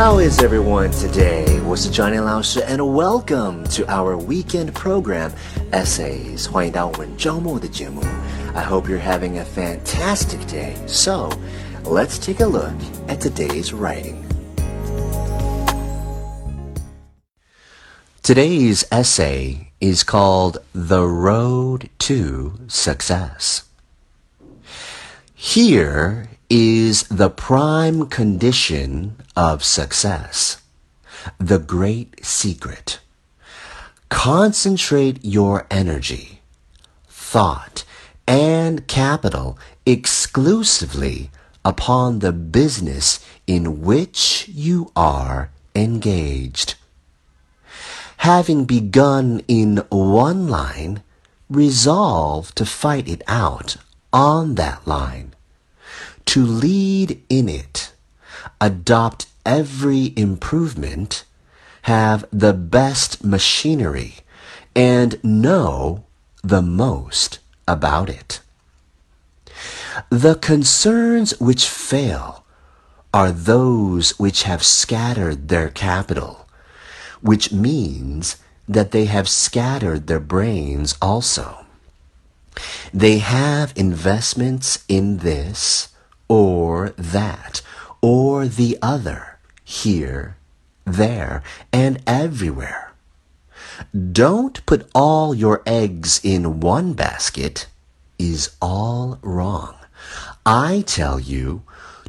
How is everyone today? 我是 Johnny 老师 and welcome to our weekend program Essays. 欢迎到我们周末的节目。I hope you're having a fantastic day. So, let's take a look at today's writing. Today's essay is called The Road to Success. Here is the prime condition of success. The great secret. Concentrate your energy, thought, and capital exclusively upon the business in which you are engaged. Having begun in one line, resolve to fight it out on that line to lead in it, adopt every improvement, have the best machinery, and know the most about it. The concerns which fail are those which have scattered their capital, which means that they have scattered their brains also. They have investments in this, or that, or the other, here, there, and everywhere. Don't put all your eggs in one basket is all wrong. I tell you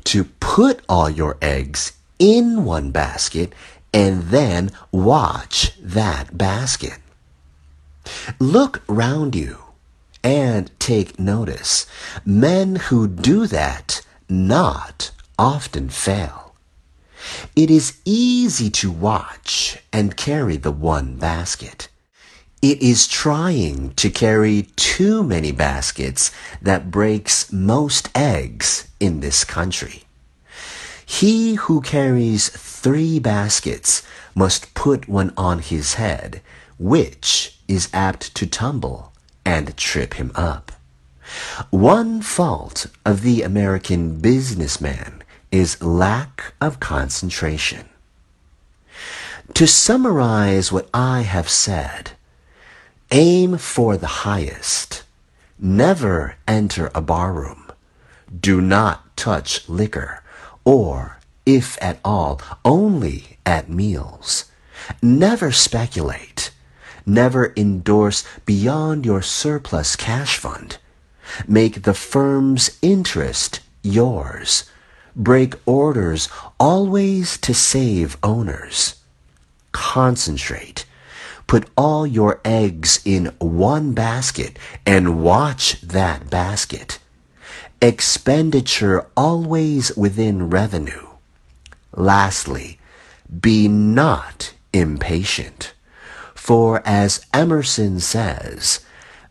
to put all your eggs in one basket and then watch that basket. Look round you and take notice. Men who do that not often fail. It is easy to watch and carry the one basket. It is trying to carry too many baskets that breaks most eggs in this country. He who carries three baskets must put one on his head, which is apt to tumble and trip him up. One fault of the American businessman is lack of concentration. To summarize what I have said, aim for the highest. Never enter a barroom. Do not touch liquor, or, if at all, only at meals. Never speculate. Never endorse beyond your surplus cash fund. Make the firm's interest yours. Break orders always to save owners. Concentrate. Put all your eggs in one basket and watch that basket. Expenditure always within revenue. Lastly, be not impatient. For as Emerson says,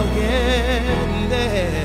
now getting.